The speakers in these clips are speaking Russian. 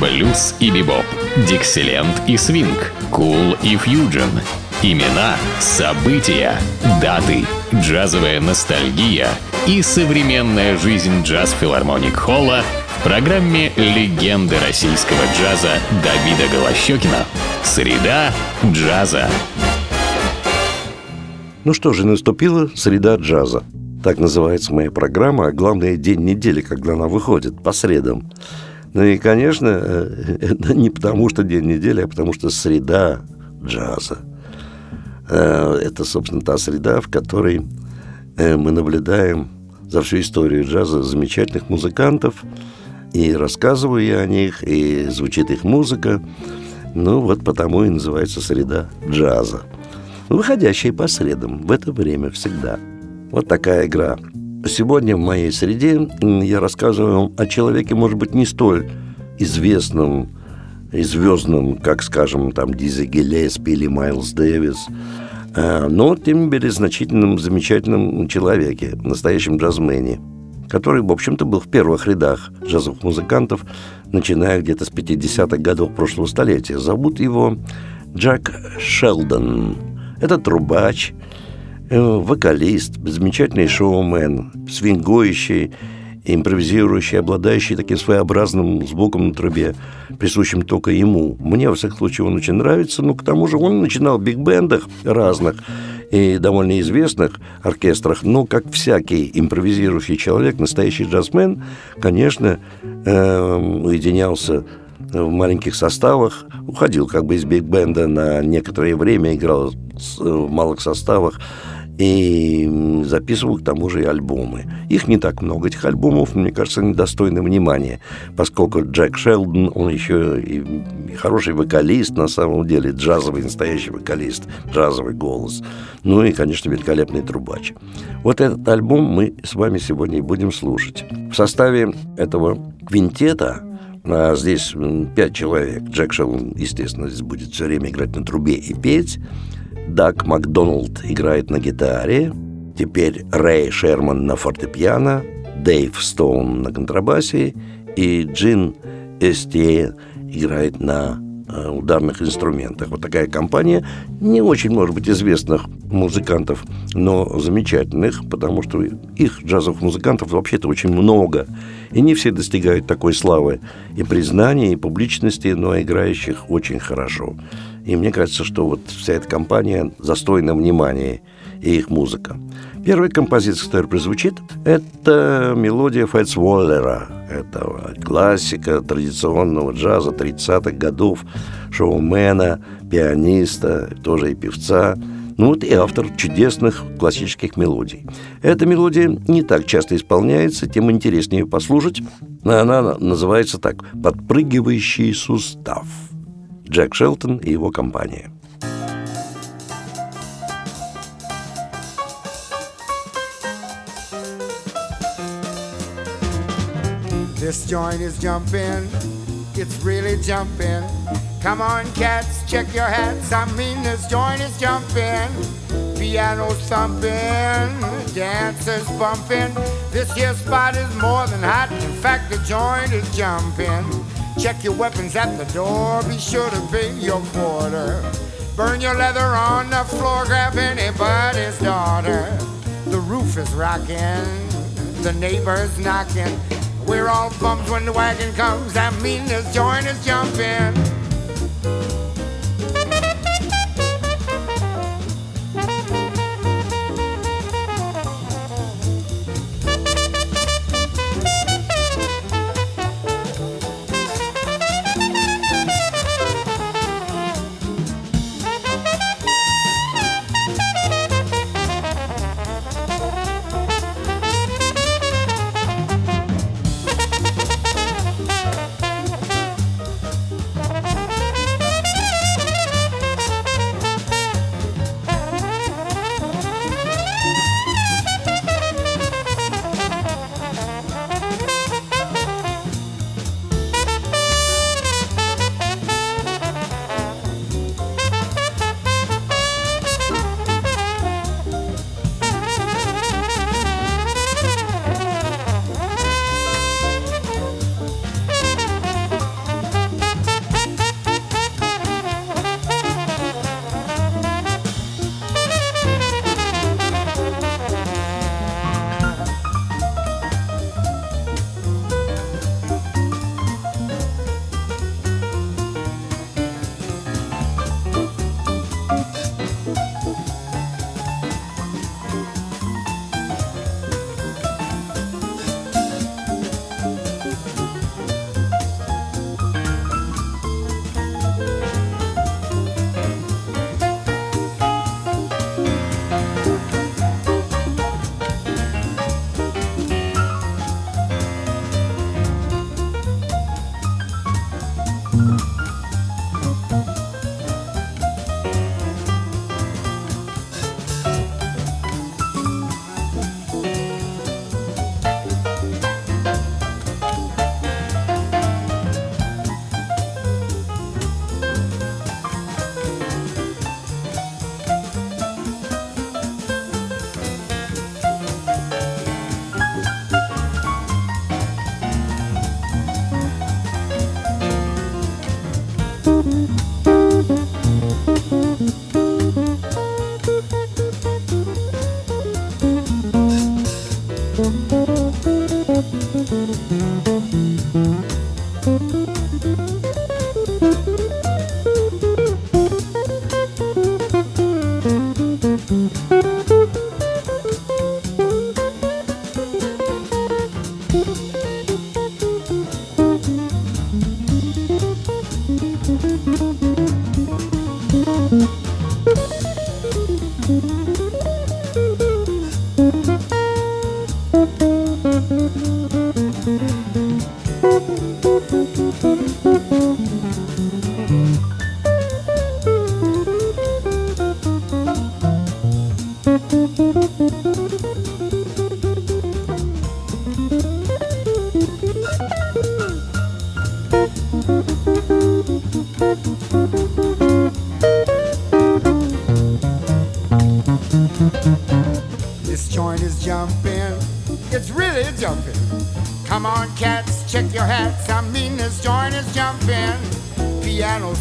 блюз и бибоп, дикселент и свинг, кул и фьюджен. Имена, события, даты, джазовая ностальгия и современная жизнь джаз-филармоник Холла в программе «Легенды российского джаза» Давида Голощекина. Среда джаза. Ну что же, наступила среда джаза. Так называется моя программа, а главное день недели, когда она выходит, по средам. Ну и, конечно, э, это не потому, что день недели, а потому что среда джаза. Э, это, собственно, та среда, в которой э, мы наблюдаем за всю историю джаза замечательных музыкантов, и рассказываю я о них, и звучит их музыка. Ну, вот потому и называется среда джаза. Выходящая по средам, в это время всегда. Вот такая игра. Сегодня в моей среде я рассказываю о человеке, может быть, не столь известном и звездном, как, скажем, там Дизи Гиллеспи или Майлз Дэвис, э, но, тем не менее, значительном, замечательном человеке, настоящем джазмене, который, в общем-то, был в первых рядах джазовых музыкантов, начиная где-то с 50-х годов прошлого столетия. Зовут его Джек Шелдон. Это трубач, э, вокалист, замечательный шоумен, свингующий, импровизирующий, обладающий таким своеобразным звуком на трубе, присущим только ему. Мне, во всяком случае, он очень нравится, но к тому же он начинал в биг-бендах разных и довольно известных оркестрах, но, как всякий импровизирующий человек, настоящий джазмен, конечно, э, уединялся в маленьких составах, уходил как бы из биг-бенда на некоторое время, играл в малых составах, и записывал к тому же и альбомы. Их не так много, этих альбомов, мне кажется, недостойны внимания, поскольку Джек Шелдон, он еще и хороший вокалист, на самом деле, джазовый, настоящий вокалист, джазовый голос. Ну и, конечно, великолепный трубач. Вот этот альбом мы с вами сегодня и будем слушать. В составе этого квинтета а здесь пять человек. Джек Шелдон, естественно, здесь будет все время играть на трубе и петь. Даг Макдоналд играет на гитаре, теперь Рэй Шерман на фортепиано, Дэйв Стоун на контрабасе и Джин Эстие играет на э, ударных инструментах. Вот такая компания не очень, может быть, известных музыкантов, но замечательных, потому что их джазовых музыкантов вообще-то очень много. И не все достигают такой славы и признания, и публичности, но играющих очень хорошо. И мне кажется, что вот вся эта компания застойна внимания и их музыка. Первая композиция, которая прозвучит, это мелодия Фэтс Уоллера. Это классика традиционного джаза 30-х годов, шоумена, пианиста, тоже и певца. Ну вот и автор чудесных классических мелодий. Эта мелодия не так часто исполняется, тем интереснее послушать. Она называется так «Подпрыгивающий сустав». Джек Шелтон и его компания. This joint is jumping, it's really jumping. Come on, cats, check your hats. I mean, this joint is jumping. Piano thumping, dancers bumping. This here spot is more than hot. In fact, the joint is jumping. Check your weapons at the door. Be sure to pay your quarter. Burn your leather on the floor. Grab anybody's daughter. The roof is rocking. The neighbors knocking. We're all bummed when the wagon comes. That means this joint is jumping.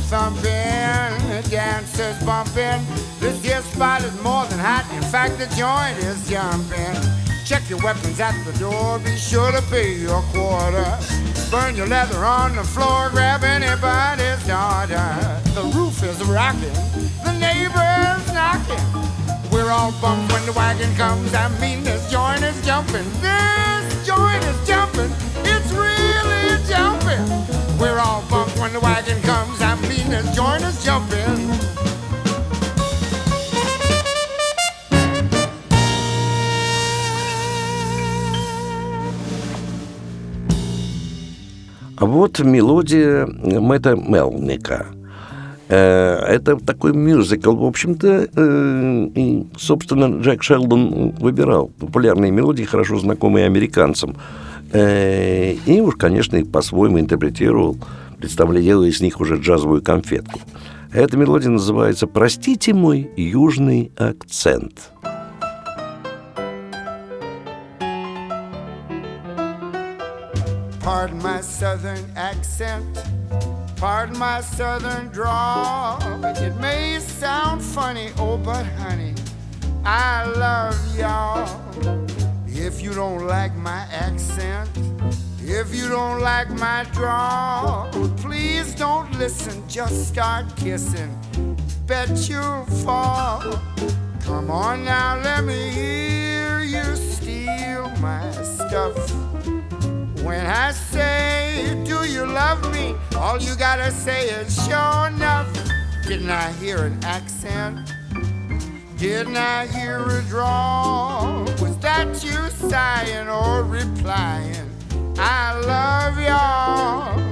Thumping, dancers bumping. This here spot is more than hot. In fact, the joint is jumping. Check your weapons at the door. Be sure to pay your quarter. Burn your leather on the floor. Grab anybody's daughter. The roof is rocking. The neighbors knocking. We're all bummed when the wagon comes. I mean, this joint is jumping. This joint is jumping. It's really jumping. We're all bummed when the wagon comes. I mean, this joint is jumping. А вот мелодия Мэтта Мелника. Э, Это такой мюзикл, в общем-то, э, и, собственно, Джек Шелдон выбирал популярные мелодии, хорошо знакомые американцам. Э, И уж, конечно, их по-своему интерпретировал, представляя делая из них уже джазовую конфетку. Эта мелодия называется «Простите мой южный акцент». Pardon my southern accent. Pardon my southern drawl. It may sound funny, oh, but honey, I love y'all. If you don't like my accent, if you don't like my drawl, please don't listen, just start kissing. Bet you'll fall. Come on now, let me hear you steal my stuff. When I say, Do you love me? All you gotta say is, Sure enough. Didn't I hear an accent? Didn't I hear a drawl? That you sighing or replying? I love y'all.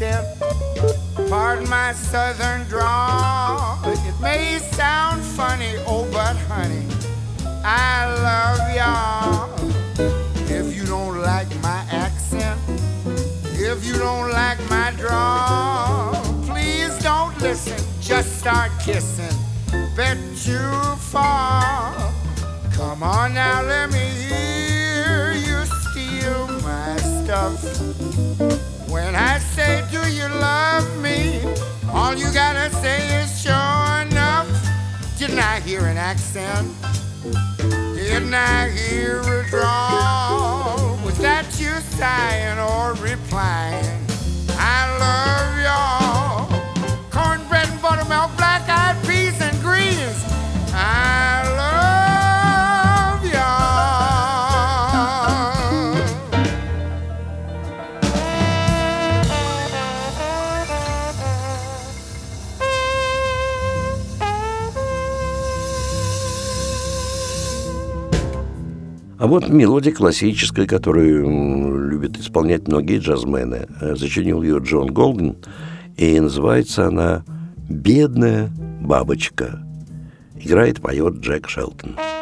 Pardon my southern drawl. It may sound funny, oh, but honey, I love y'all. If you don't like my accent, if you don't like my drawl, please don't listen, just start kissing. Bet you fall. Come on now, let me hear you steal my stuff. When I say, Do you love me? All you gotta say is sure enough. Didn't I hear an accent? Didn't I hear a drawl? Was that you sighing or replying? I love y'all. Cornbread and buttermilk, black eyed peas А вот мелодия классическая, которую любят исполнять многие джазмены. Э, Зачинил ее Джон Голден, и называется она «Бедная бабочка». Играет, поет Джек Шелтон. Thank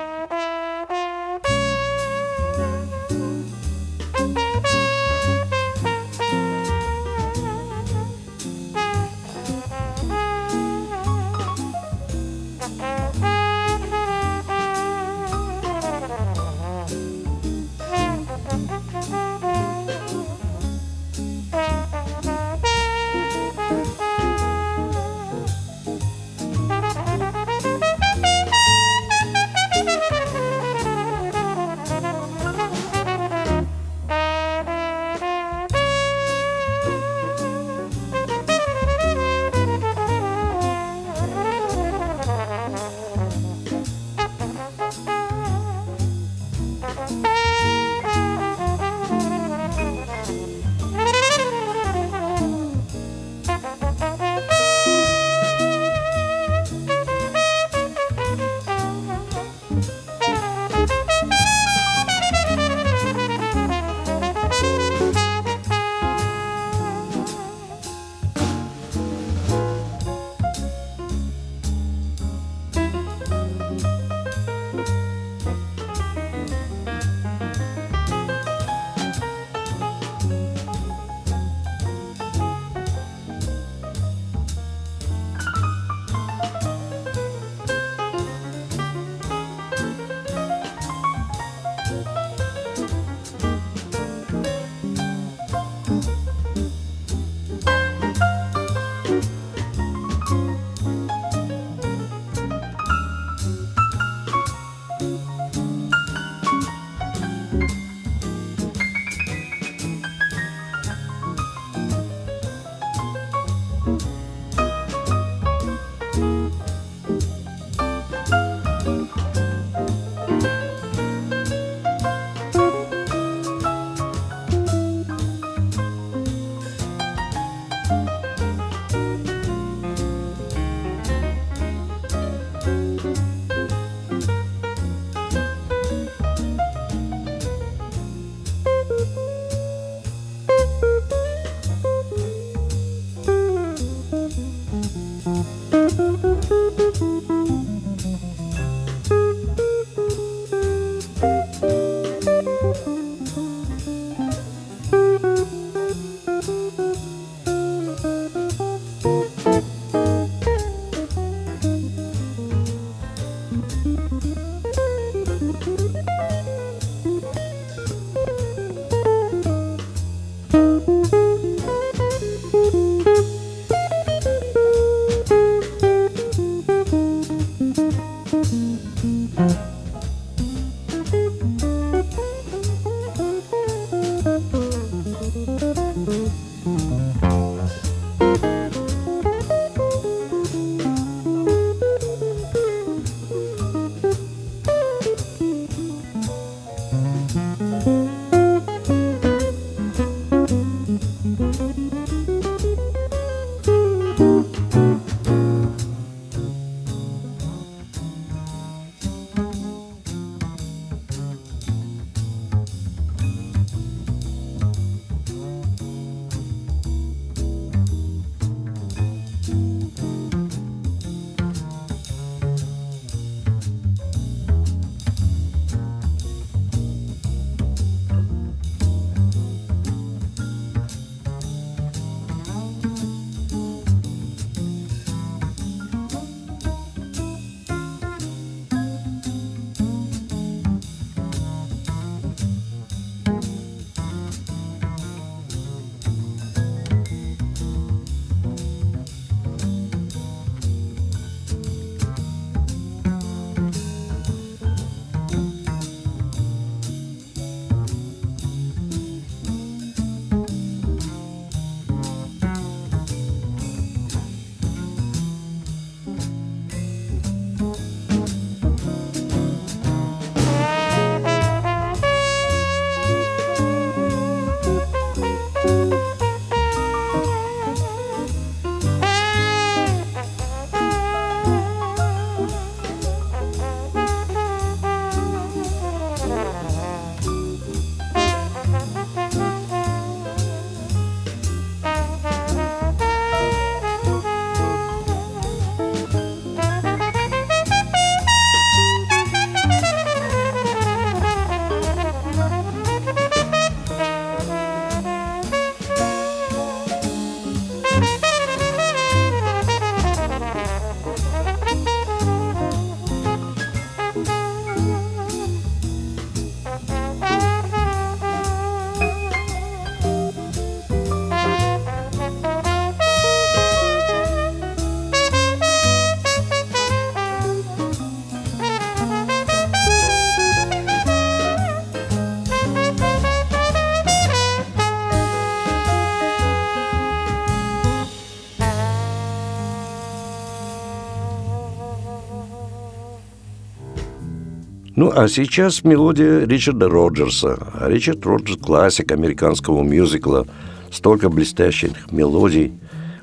а сейчас мелодия Ричарда Роджерса. Ричард Роджерс – классик американского мюзикла. Столько блестящих мелодий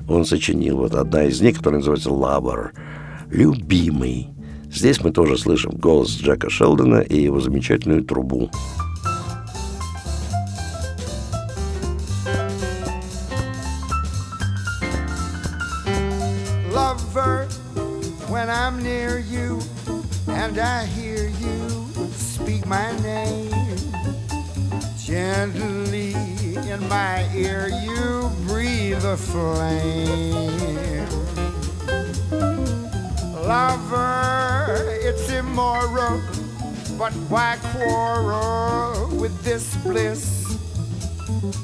он сочинил. Вот одна из них, которая называется «Lover» – «Любимый». Здесь мы тоже слышим голос Джека Шелдона и его замечательную трубу. A flame. Lover, it's immoral, but why quarrel with this bliss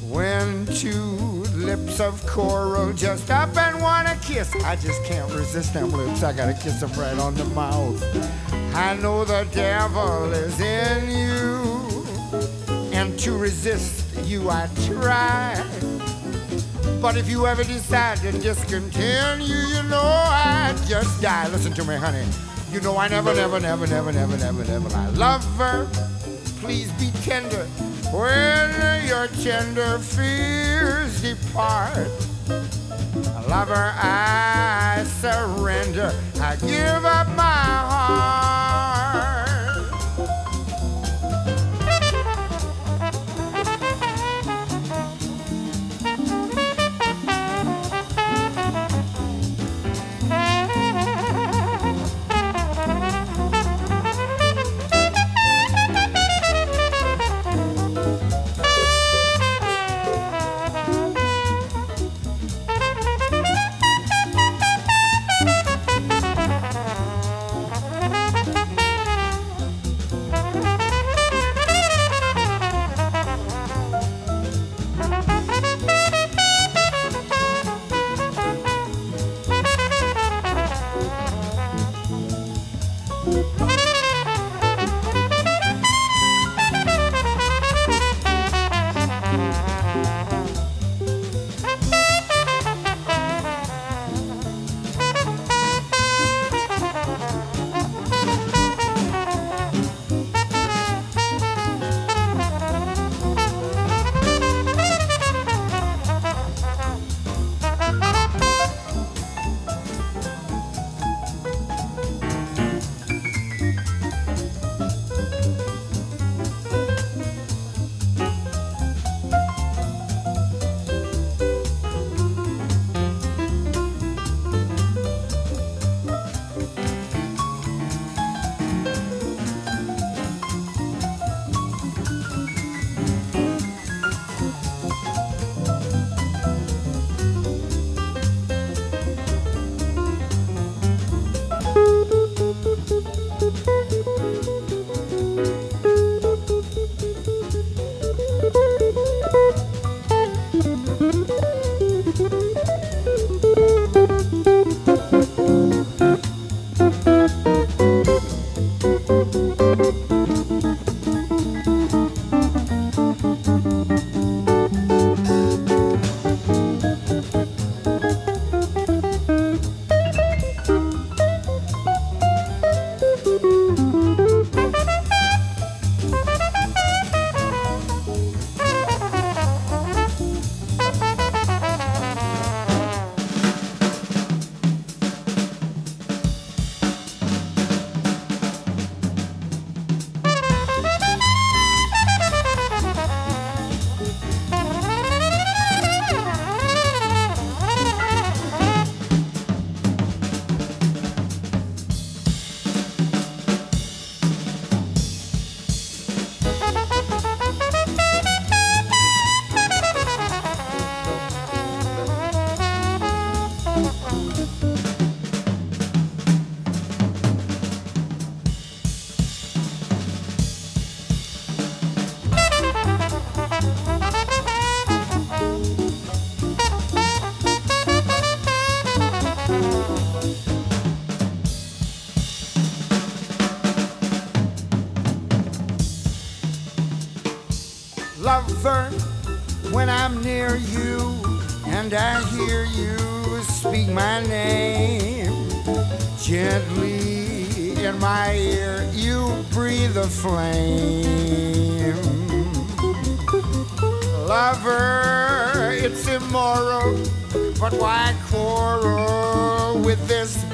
when two lips of coral just up and wanna kiss? I just can't resist them lips. I gotta kiss them right on the mouth. I know the devil is in you, and to resist you I try. But if you ever decide to discontinue, you know I just die. Listen to me, honey. You know I never, never, never, never, never, never, never I love her. Please be tender when your tender fears depart. Lover, I surrender. I give up my heart.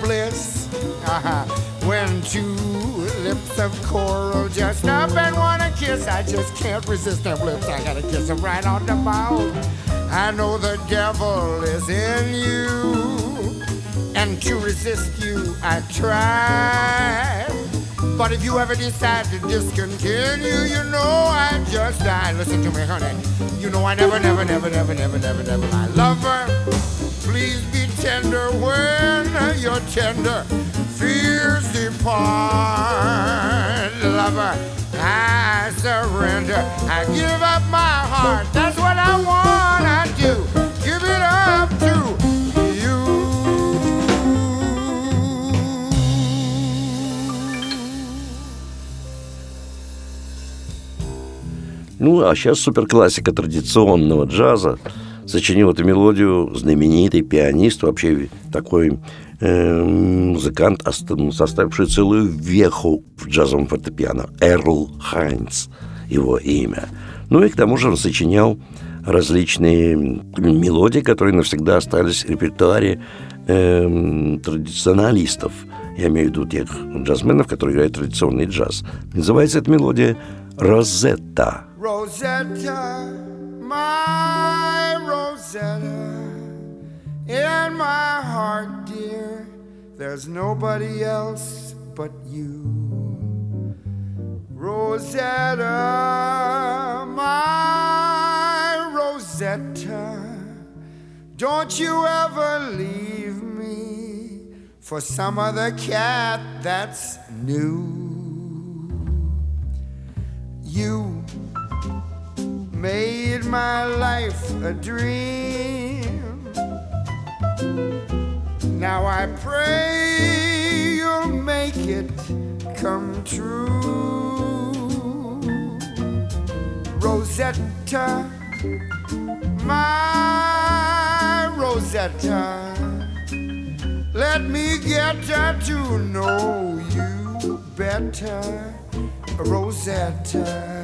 Bliss? Uh-huh. When two lips of coral just up and wanna kiss, I just can't resist them lips. I gotta kiss them right on the mouth. I know the devil is in you, and to resist you I try. But if you ever decide to discontinue, you know I just die. Listen to me, honey. You know I never, never, never, never, never, never, never lie. Lover, please be tender when you're tender. Fears depart. Lover, I surrender. I give up my heart. That's what I wanna do. Give it up to. Ну, а сейчас суперклассика традиционного джаза. Сочинил эту мелодию знаменитый пианист, вообще такой э, музыкант, оста- составивший целую веху в джазовом фортепиано. Эрл Хайнц его имя. Ну и к тому же он сочинял различные мелодии, которые навсегда остались в репертуаре эм, традиционалистов. Я имею в виду тех джазменов, которые играют традиционный джаз. Называется эта мелодия «Розетта». Rosetta, my Rosetta, in my heart, dear, there's nobody else but you. Rosetta, my Rosetta, don't you ever leave me for some other cat that's new. You made my life a dream. Now I pray you'll make it come true. Rosetta, my Rosetta, let me get to know you better, Rosetta.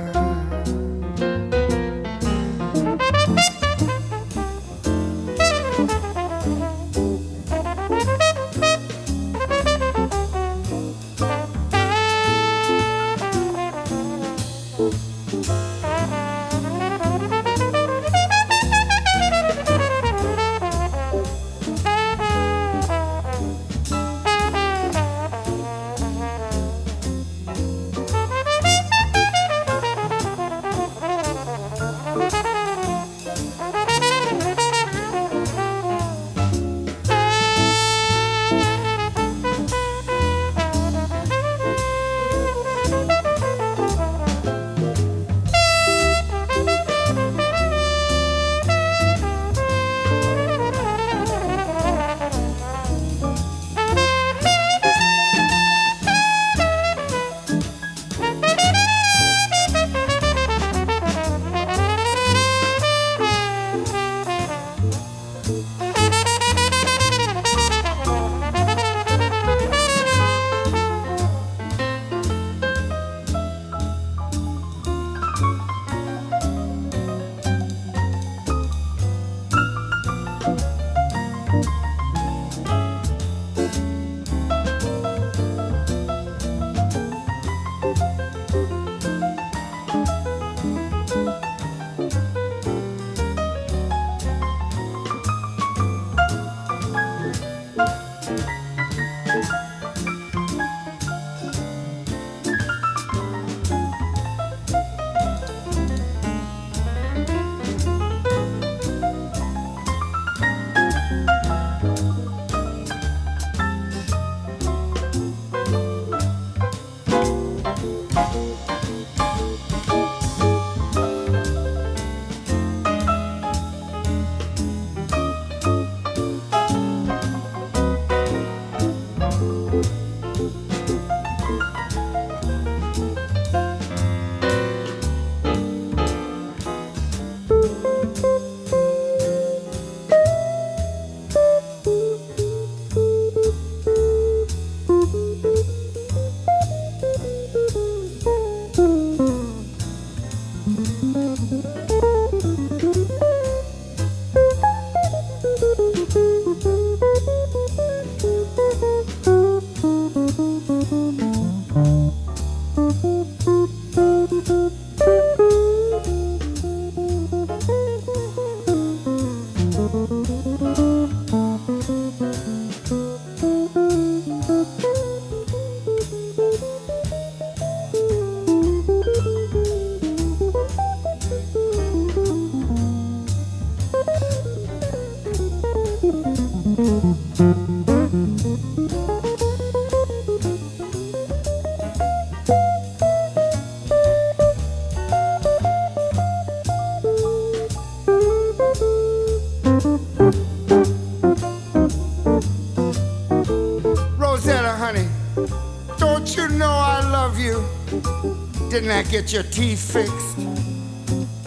Get your teeth fixed?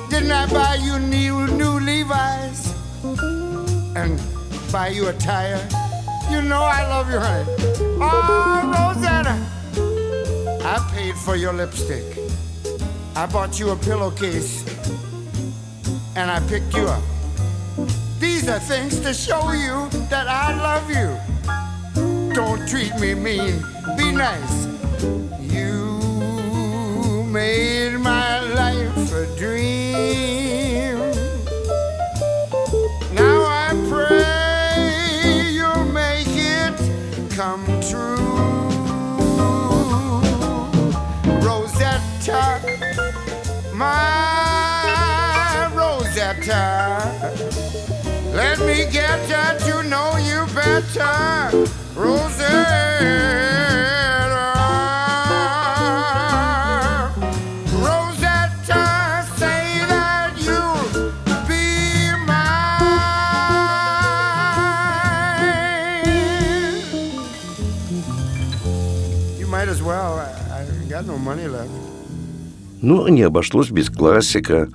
Didn't I buy you new, new Levi's? And buy you a tire? You know I love you, honey. Oh, Rosetta, I paid for your lipstick. I bought you a pillowcase. And I picked you up. These are things to show you that I love you. Don't treat me mean. Be nice made my life a dream. Now I pray you'll make it come true. Rosetta, my Rosetta, let me get to know you better, Rosetta. Ну, не обошлось без классика,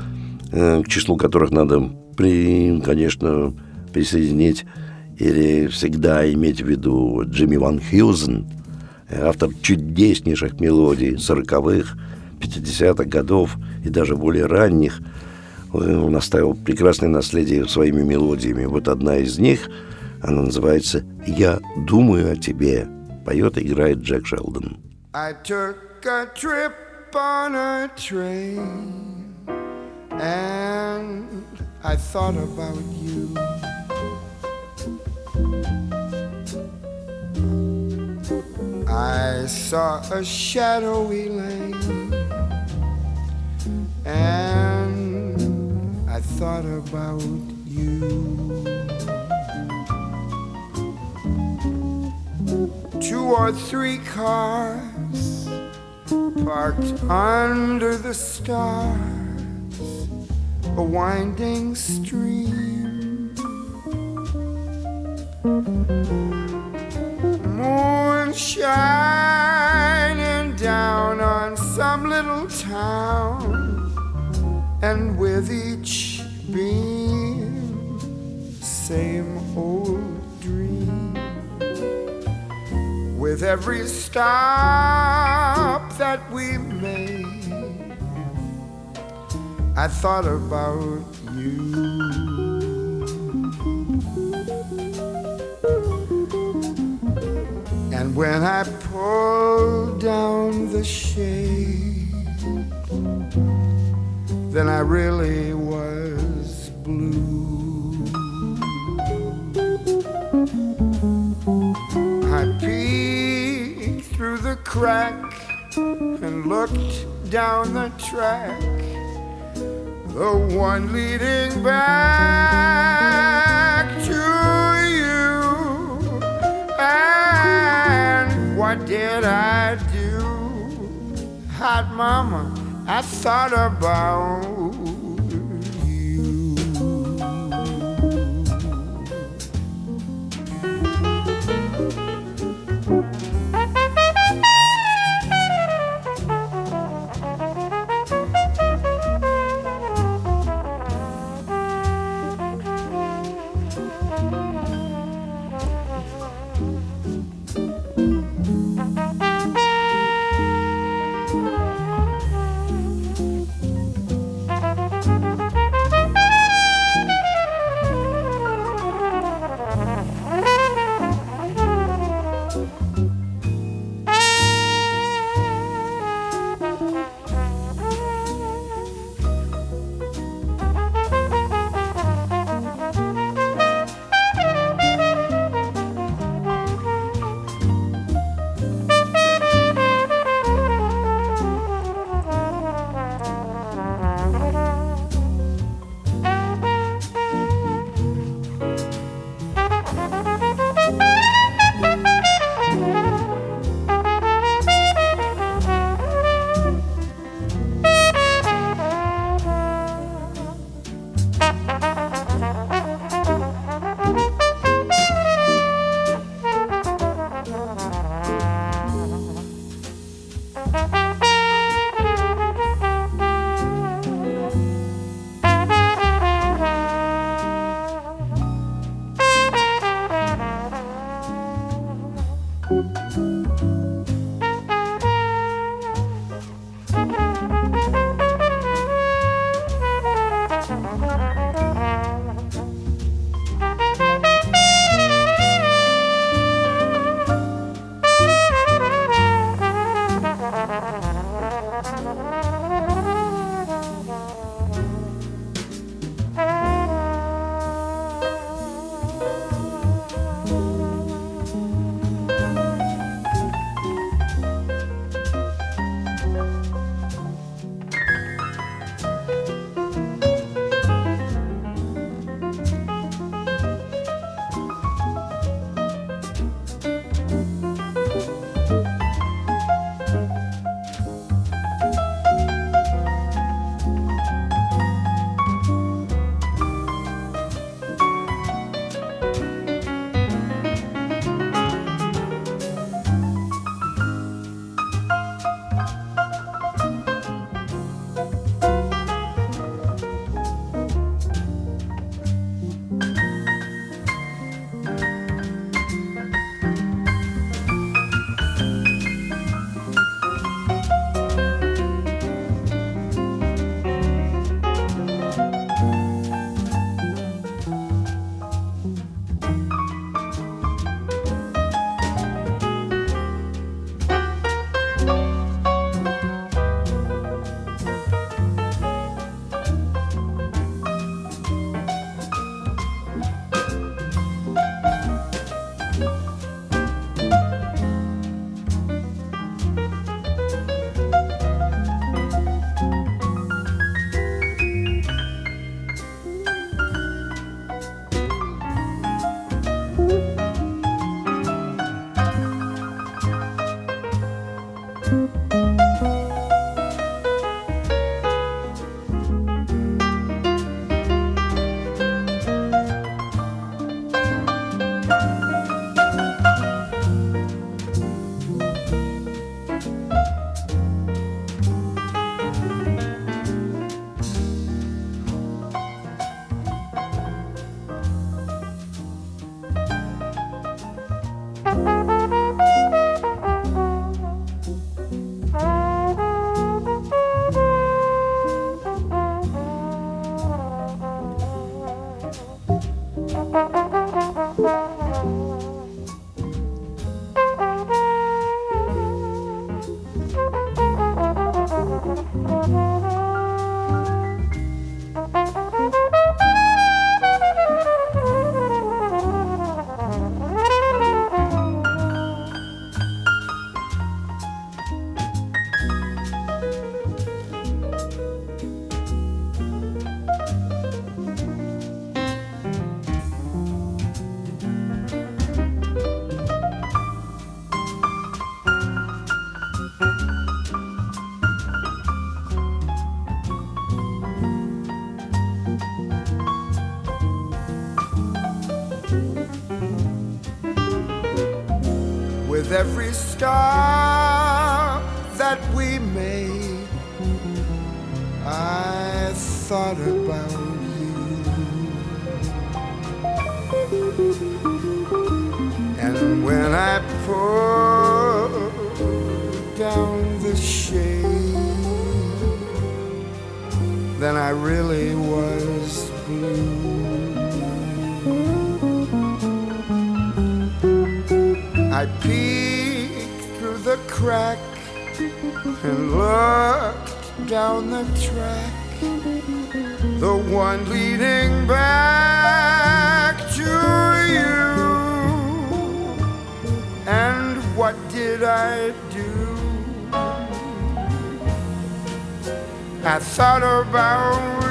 э, к числу которых надо, при, конечно, присоединить или всегда иметь в виду Джимми Ван Хьюзен, автор чудеснейших мелодий сороковых, 50-х годов и даже более ранних. Он оставил прекрасное наследие своими мелодиями. Вот одна из них, она называется «Я думаю о тебе», поет и играет Джек Шелдон. I took a trip on a train and I thought about you. I saw a shadowy lane and I thought about you. Two or three cars parked under the stars, a winding stream. Moon shining down on some little town, and with each beam, same old With every stop that we made, I thought about you. And when I pulled down the shade, then I really was blue. Crack and looked down the track, the one leading back to you. And what did I do? Hot mama, I thought about I thought about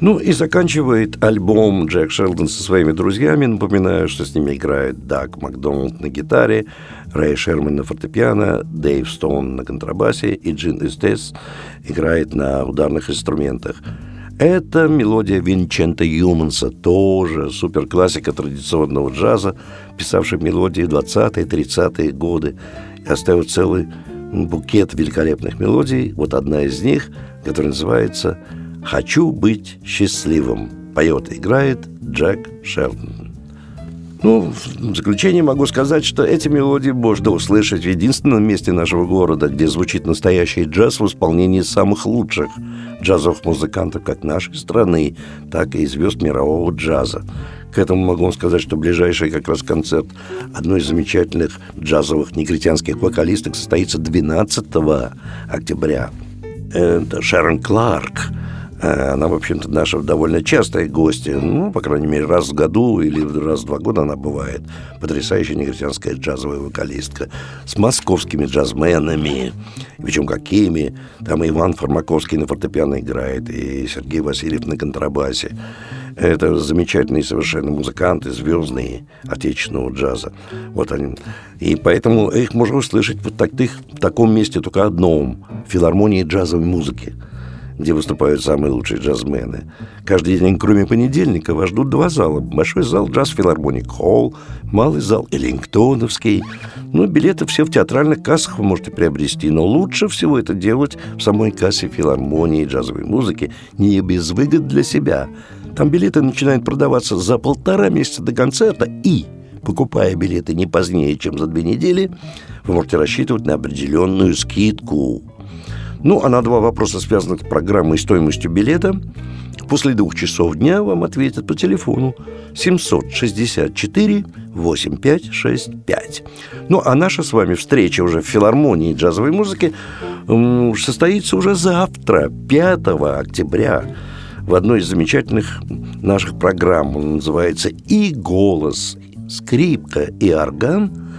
Ну и заканчивает альбом Джек Шелдон со своими друзьями. Напоминаю, что с ними играет Даг Макдональд на гитаре, Рэй Шерман на фортепиано, Дэйв Стоун на контрабасе и Джин Эстес играет на ударных инструментах. Это мелодия Винчента Юманса, тоже суперклассика традиционного джаза, писавший мелодии 20-е, 30-е годы и оставил целый букет великолепных мелодий. Вот одна из них, которая называется «Хочу быть счастливым». Поет и играет Джек Шелдон. Ну, в заключение могу сказать, что эти мелодии можно услышать в единственном месте нашего города, где звучит настоящий джаз в исполнении самых лучших джазовых музыкантов как нашей страны, так и звезд мирового джаза. К этому могу вам сказать, что ближайший как раз концерт одной из замечательных джазовых негритянских вокалисток состоится 12 октября. Это Шерон Кларк – она, в общем-то, наша довольно частая гостья. Ну, по крайней мере, раз в году или раз в два года она бывает. Потрясающая негритянская джазовая вокалистка с московскими джазменами. Причем какими. Там и Иван Фармаковский на фортепиано играет, и Сергей Васильев на контрабасе. Это замечательные совершенно музыканты, звездные отечественного джаза. Вот они. И поэтому их можно услышать вот так, в таком месте только одном – филармонии джазовой музыки – где выступают самые лучшие джазмены. Каждый день, кроме понедельника, вас ждут два зала. Большой зал «Джаз Филармоник Холл», малый зал «Эллингтоновский». Ну, билеты все в театральных кассах вы можете приобрести, но лучше всего это делать в самой кассе филармонии джазовой музыки, не без выгод для себя. Там билеты начинают продаваться за полтора месяца до концерта и покупая билеты не позднее, чем за две недели, вы можете рассчитывать на определенную скидку. Ну, а на два вопроса, связанных с программой и стоимостью билета, после двух часов дня вам ответят по телефону 764 8565. Ну, а наша с вами встреча уже в филармонии джазовой музыки состоится уже завтра, 5 октября, в одной из замечательных наших программ. Он называется «И голос, скрипка и орган»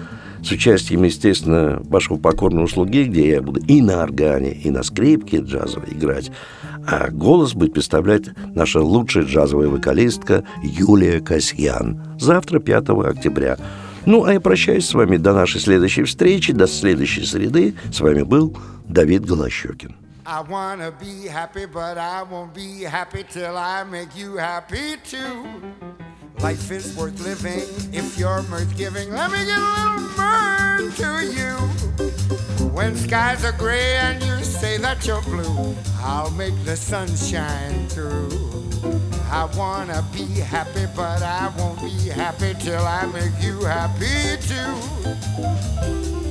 с участием, естественно, вашего покорного слуги, где я буду и на органе, и на скрипке джазовой играть. А голос будет представлять наша лучшая джазовая вокалистка Юлия Касьян. Завтра, 5 октября. Ну, а я прощаюсь с вами до нашей следующей встречи, до следующей среды. С вами был Давид Голощекин. I wanna be happy, but I won't be happy till I make you happy too. Life is worth living if you're mirth giving. Let me give a little mirth to you. When skies are gray and you say that you're blue, I'll make the sun shine through. I wanna be happy, but I won't be happy till I make you happy too.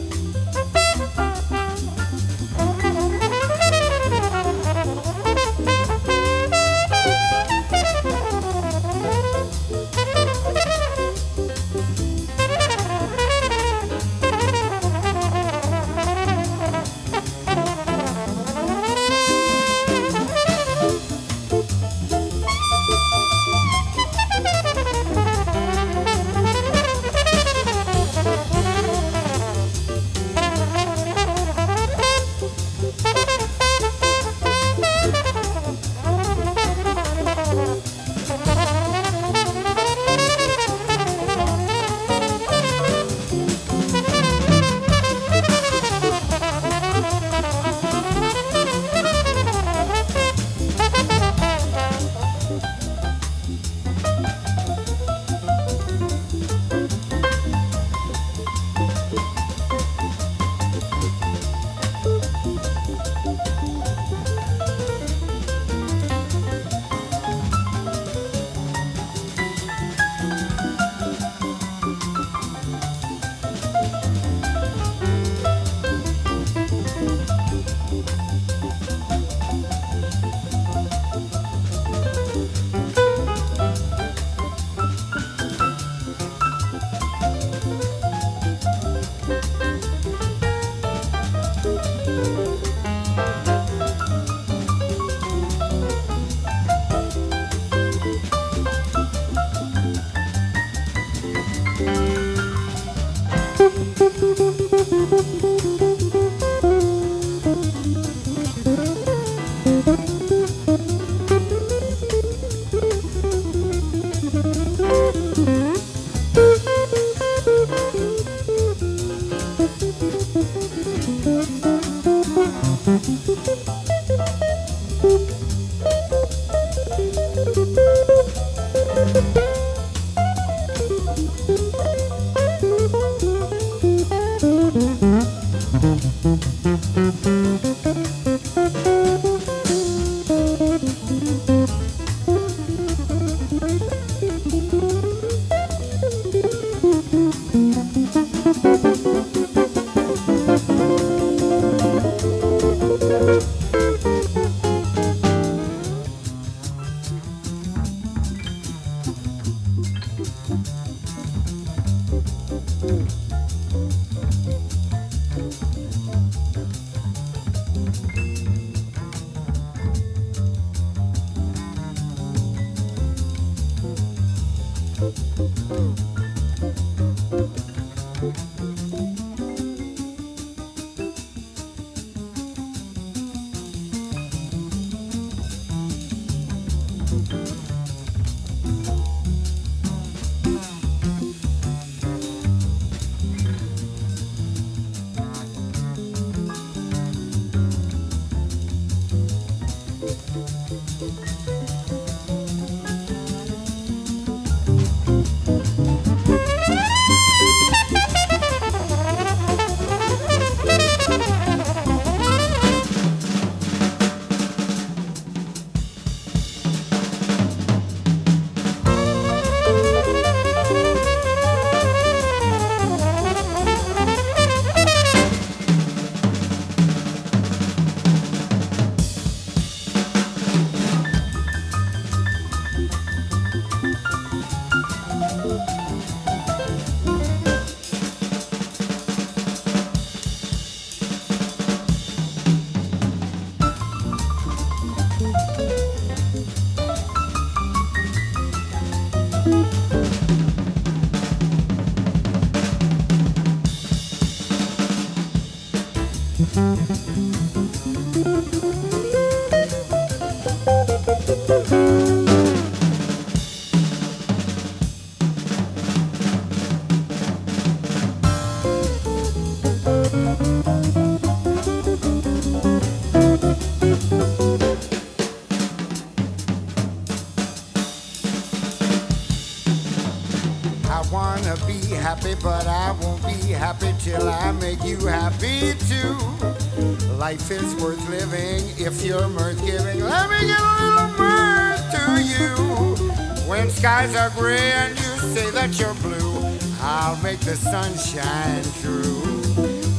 Life is worth living if you're mirth giving. Let me get a little mirth to you. When skies are gray and you say that you're blue, I'll make the sun shine through.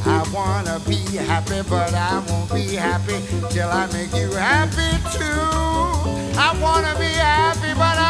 I wanna be happy, but I won't be happy till I make you happy too. I wanna be happy, but